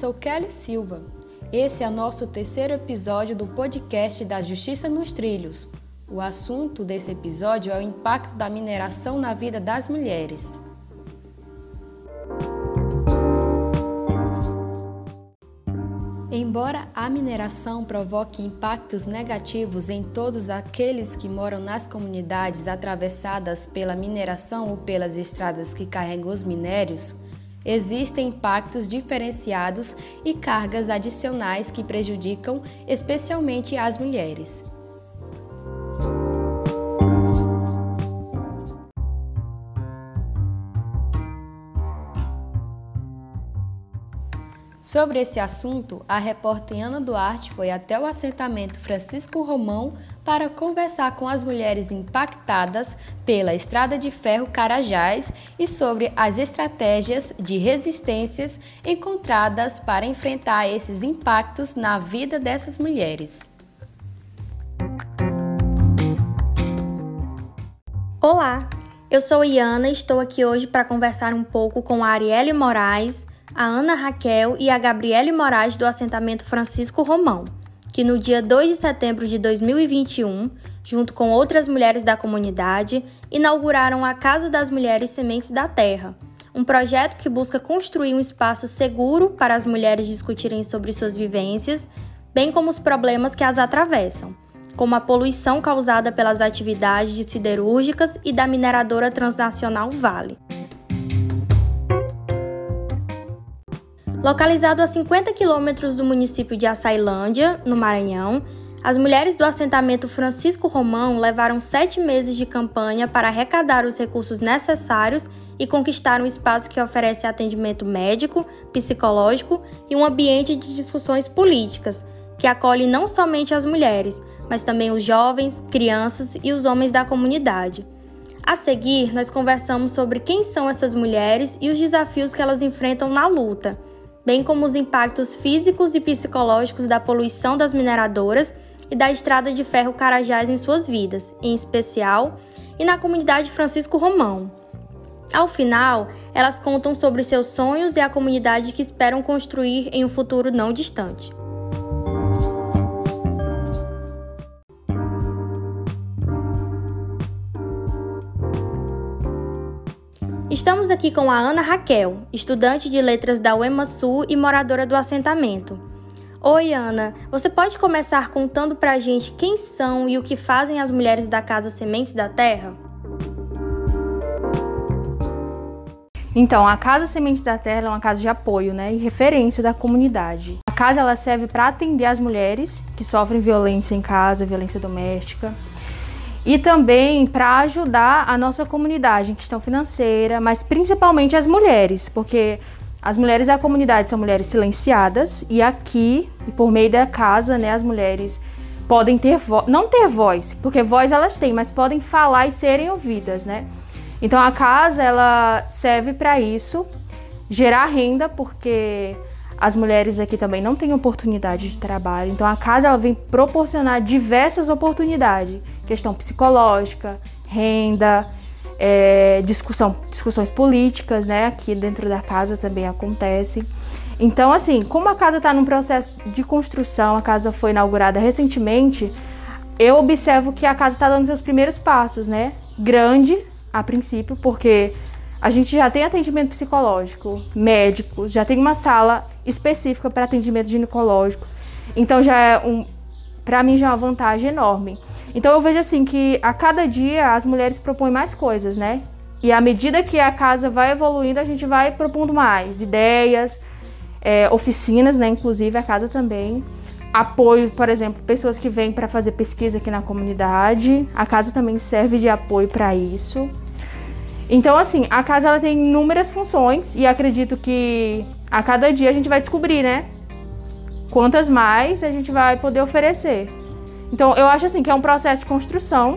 sou Kelly Silva. Esse é nosso terceiro episódio do podcast da Justiça nos Trilhos. O assunto desse episódio é o impacto da mineração na vida das mulheres. Embora a mineração provoque impactos negativos em todos aqueles que moram nas comunidades atravessadas pela mineração ou pelas estradas que carregam os minérios, existem impactos diferenciados e cargas adicionais que prejudicam especialmente as mulheres. Sobre esse assunto, a repórter Ana Duarte foi até o assentamento Francisco Romão para conversar com as mulheres impactadas pela estrada de ferro Carajás e sobre as estratégias de resistências encontradas para enfrentar esses impactos na vida dessas mulheres. Olá, eu sou Iana e estou aqui hoje para conversar um pouco com a Arielle Moraes a Ana Raquel e a Gabriele Moraes do assentamento Francisco Romão, que no dia 2 de setembro de 2021, junto com outras mulheres da comunidade, inauguraram a Casa das Mulheres Sementes da Terra, um projeto que busca construir um espaço seguro para as mulheres discutirem sobre suas vivências, bem como os problemas que as atravessam, como a poluição causada pelas atividades de siderúrgicas e da mineradora transnacional Vale. Localizado a 50 quilômetros do município de Açailândia, no Maranhão, as mulheres do assentamento Francisco Romão levaram sete meses de campanha para arrecadar os recursos necessários e conquistar um espaço que oferece atendimento médico, psicológico e um ambiente de discussões políticas, que acolhe não somente as mulheres, mas também os jovens, crianças e os homens da comunidade. A seguir, nós conversamos sobre quem são essas mulheres e os desafios que elas enfrentam na luta bem como os impactos físicos e psicológicos da poluição das mineradoras e da estrada de ferro Carajás em suas vidas, em especial, e na comunidade Francisco Romão. Ao final, elas contam sobre seus sonhos e a comunidade que esperam construir em um futuro não distante. Estamos aqui com a Ana Raquel, estudante de letras da UEMA-Sul e moradora do assentamento. Oi, Ana, você pode começar contando pra gente quem são e o que fazem as mulheres da Casa Sementes da Terra? Então, a Casa Sementes da Terra é uma casa de apoio né, e referência da comunidade. A casa ela serve para atender as mulheres que sofrem violência em casa, violência doméstica, e também para ajudar a nossa comunidade em questão financeira, mas principalmente as mulheres, porque as mulheres da comunidade são mulheres silenciadas e aqui, por meio da casa, né, as mulheres podem ter não ter voz, porque voz elas têm, mas podem falar e serem ouvidas, né? Então a casa ela serve para isso, gerar renda, porque as mulheres aqui também não têm oportunidade de trabalho. Então a casa ela vem proporcionar diversas oportunidades questão psicológica, renda, é, discussão, discussões políticas, né? Aqui dentro da casa também acontece. Então, assim, como a casa está num processo de construção, a casa foi inaugurada recentemente, eu observo que a casa está dando seus primeiros passos, né? Grande a princípio, porque a gente já tem atendimento psicológico, médico, já tem uma sala específica para atendimento ginecológico. Então já é um, para mim já é uma vantagem enorme. Então eu vejo assim que a cada dia as mulheres propõem mais coisas, né? E à medida que a casa vai evoluindo, a gente vai propondo mais ideias, é, oficinas, né? Inclusive a casa também. Apoio, por exemplo, pessoas que vêm para fazer pesquisa aqui na comunidade. A casa também serve de apoio para isso. Então, assim, a casa ela tem inúmeras funções e acredito que a cada dia a gente vai descobrir, né? Quantas mais a gente vai poder oferecer. Então, eu acho assim que é um processo de construção.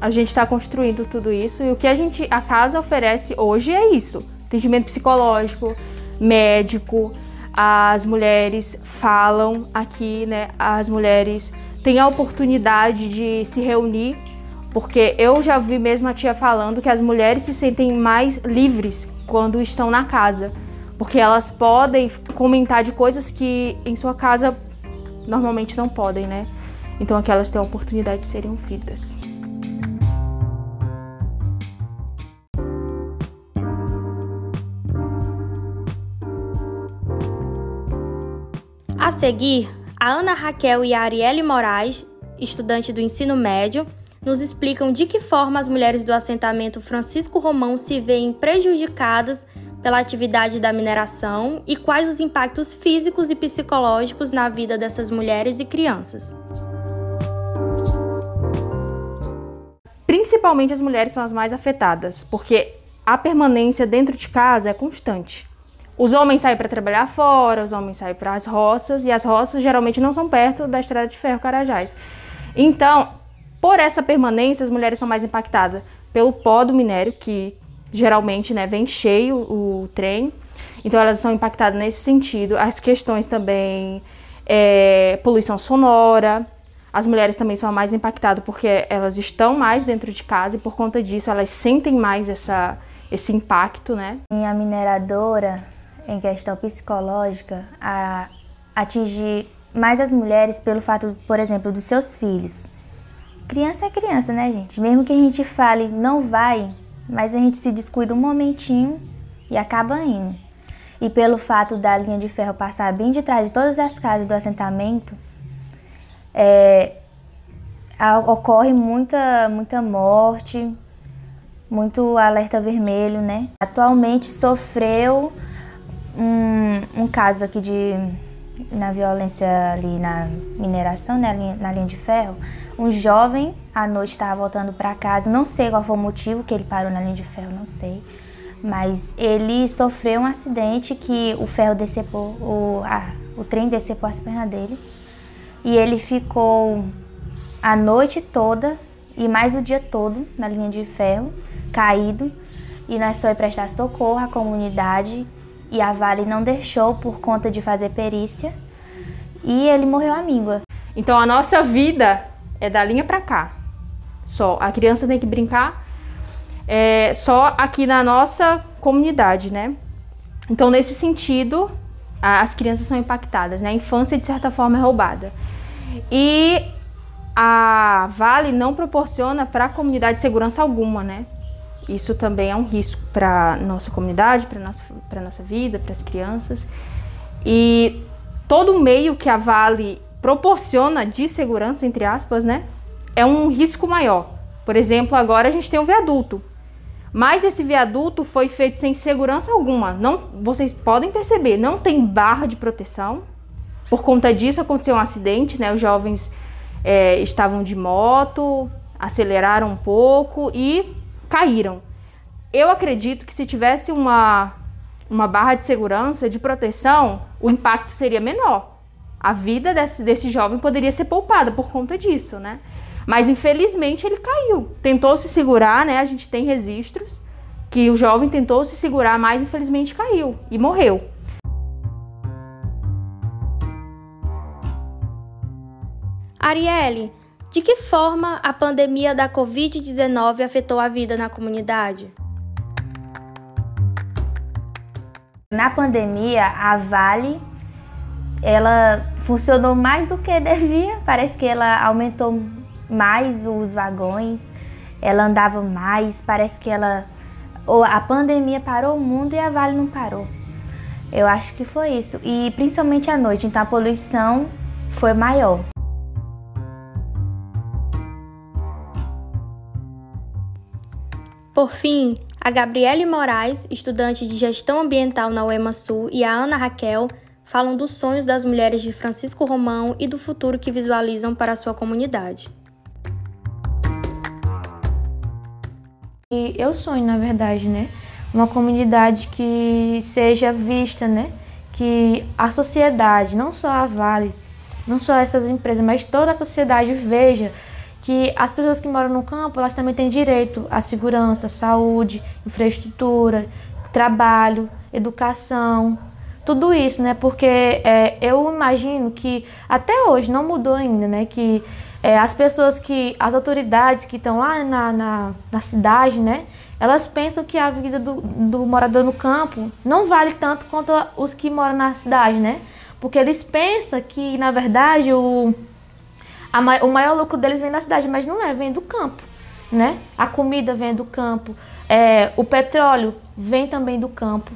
A gente está construindo tudo isso e o que a gente, a casa oferece hoje é isso: atendimento psicológico, médico. As mulheres falam aqui, né? As mulheres têm a oportunidade de se reunir, porque eu já vi mesmo a tia falando que as mulheres se sentem mais livres quando estão na casa, porque elas podem comentar de coisas que em sua casa normalmente não podem, né? Então aqui elas têm a oportunidade de serem ouvidas. A seguir, a Ana Raquel e a Arielle Moraes, estudante do ensino médio, nos explicam de que forma as mulheres do assentamento Francisco Romão se veem prejudicadas pela atividade da mineração e quais os impactos físicos e psicológicos na vida dessas mulheres e crianças. Principalmente as mulheres são as mais afetadas, porque a permanência dentro de casa é constante. Os homens saem para trabalhar fora, os homens saem para as roças, e as roças geralmente não são perto da estrada de ferro Carajás. Então, por essa permanência, as mulheres são mais impactadas pelo pó do minério, que geralmente né, vem cheio o trem, então elas são impactadas nesse sentido. As questões também, é, poluição sonora, as mulheres também são mais impactadas porque elas estão mais dentro de casa e por conta disso elas sentem mais essa, esse impacto, né? Em a mineradora, em questão psicológica, a atingir mais as mulheres pelo fato, por exemplo, dos seus filhos. Criança é criança, né, gente? Mesmo que a gente fale não vai, mas a gente se descuida um momentinho e acaba indo. E pelo fato da linha de ferro passar bem de trás de todas as casas do assentamento, é, ocorre muita, muita morte, muito alerta vermelho, né? Atualmente sofreu um, um caso aqui de na violência ali na mineração, né, na linha de ferro, um jovem à noite estava voltando para casa, não sei qual foi o motivo que ele parou na linha de ferro, não sei, mas ele sofreu um acidente que o ferro decepou, o, ah, o trem decepou as pernas dele e ele ficou a noite toda e mais o dia todo na linha de ferro, caído, e nós foi prestar socorro à comunidade e a Vale não deixou por conta de fazer perícia e ele morreu à míngua. Então a nossa vida é da linha para cá. Só a criança tem que brincar é, só aqui na nossa comunidade, né? Então nesse sentido as crianças são impactadas, né? A infância de certa forma é roubada. E a Vale não proporciona para a comunidade segurança alguma, né? Isso também é um risco para nossa comunidade, para nossa para nossa vida, para as crianças. E todo o meio que a Vale proporciona de segurança entre aspas, né, é um risco maior. Por exemplo, agora a gente tem um viaduto. Mas esse viaduto foi feito sem segurança alguma. Não, vocês podem perceber, não tem barra de proteção. Por conta disso aconteceu um acidente, né? Os jovens é, estavam de moto, aceleraram um pouco e caíram. Eu acredito que se tivesse uma, uma barra de segurança, de proteção, o impacto seria menor. A vida desse, desse jovem poderia ser poupada por conta disso, né? Mas infelizmente ele caiu. Tentou se segurar, né? A gente tem registros que o jovem tentou se segurar, mas infelizmente caiu e morreu. Arielle, de que forma a pandemia da Covid-19 afetou a vida na comunidade? Na pandemia, a Vale ela funcionou mais do que devia. Parece que ela aumentou mais os vagões, ela andava mais. Parece que ela a pandemia parou o mundo e a Vale não parou. Eu acho que foi isso. E principalmente à noite, então a poluição foi maior. Por fim, a Gabriele Moraes, estudante de gestão ambiental na UEMA Sul, e a Ana Raquel falam dos sonhos das mulheres de Francisco Romão e do futuro que visualizam para a sua comunidade. E eu sonho, na verdade, né? Uma comunidade que seja vista, né? Que a sociedade, não só a Vale, não só essas empresas, mas toda a sociedade veja que as pessoas que moram no campo, elas também têm direito à segurança, saúde, infraestrutura, trabalho, educação, tudo isso, né? Porque é, eu imagino que até hoje não mudou ainda, né? Que é, as pessoas que, as autoridades que estão lá na, na, na, cidade, né, elas pensam que a vida do, do morador no campo não vale tanto quanto os que moram na cidade, né? Porque eles pensam que, na verdade, o, o maior lucro deles vem da cidade, mas não é, vem do campo, né? A comida vem do campo, é, o petróleo vem também do campo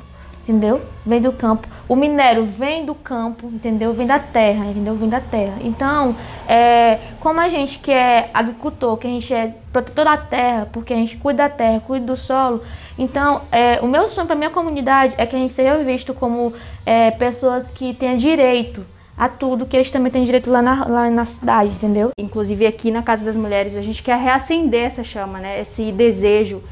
entendeu? Vem do campo. O minério vem do campo, entendeu? Vem da terra, entendeu? Vem da terra. Então, é, como a gente que é agricultor, que a gente é protetor da terra, porque a gente cuida da terra, cuida do solo, então, é, o meu sonho para minha comunidade é que a gente seja visto como é, pessoas que tenham direito a tudo que eles também têm direito lá na, lá na cidade, entendeu? Inclusive aqui na Casa das Mulheres a gente quer reacender essa chama, né? Esse desejo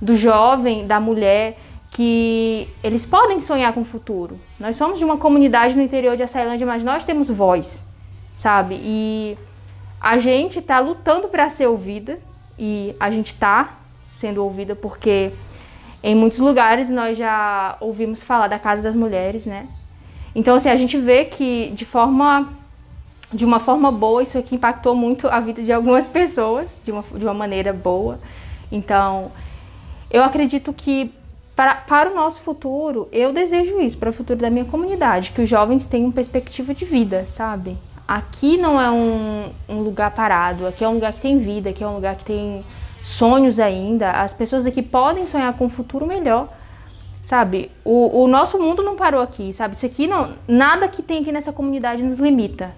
do jovem, da mulher que eles podem sonhar com o futuro. Nós somos de uma comunidade no interior de Açailândia, mas nós temos voz, sabe? E a gente está lutando para ser ouvida e a gente está sendo ouvida porque em muitos lugares nós já ouvimos falar da Casa das Mulheres, né? Então, assim, a gente vê que de forma de uma forma boa, isso aqui impactou muito a vida de algumas pessoas, de uma, de uma maneira boa. Então, eu acredito que para, para o nosso futuro, eu desejo isso para o futuro da minha comunidade, que os jovens tenham perspectiva de vida, sabe? Aqui não é um, um lugar parado, aqui é um lugar que tem vida, aqui é um lugar que tem sonhos ainda. As pessoas daqui podem sonhar com um futuro melhor, sabe? O, o nosso mundo não parou aqui, sabe? Isso aqui não, nada que tem aqui nessa comunidade nos limita.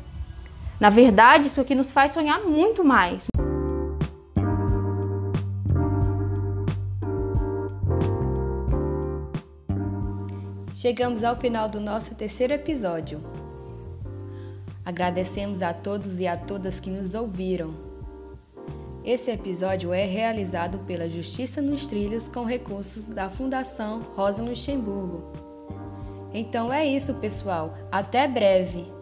Na verdade, isso aqui nos faz sonhar muito mais. Chegamos ao final do nosso terceiro episódio. Agradecemos a todos e a todas que nos ouviram. Esse episódio é realizado pela Justiça nos Trilhos com recursos da Fundação Rosa Luxemburgo. Então é isso, pessoal. Até breve!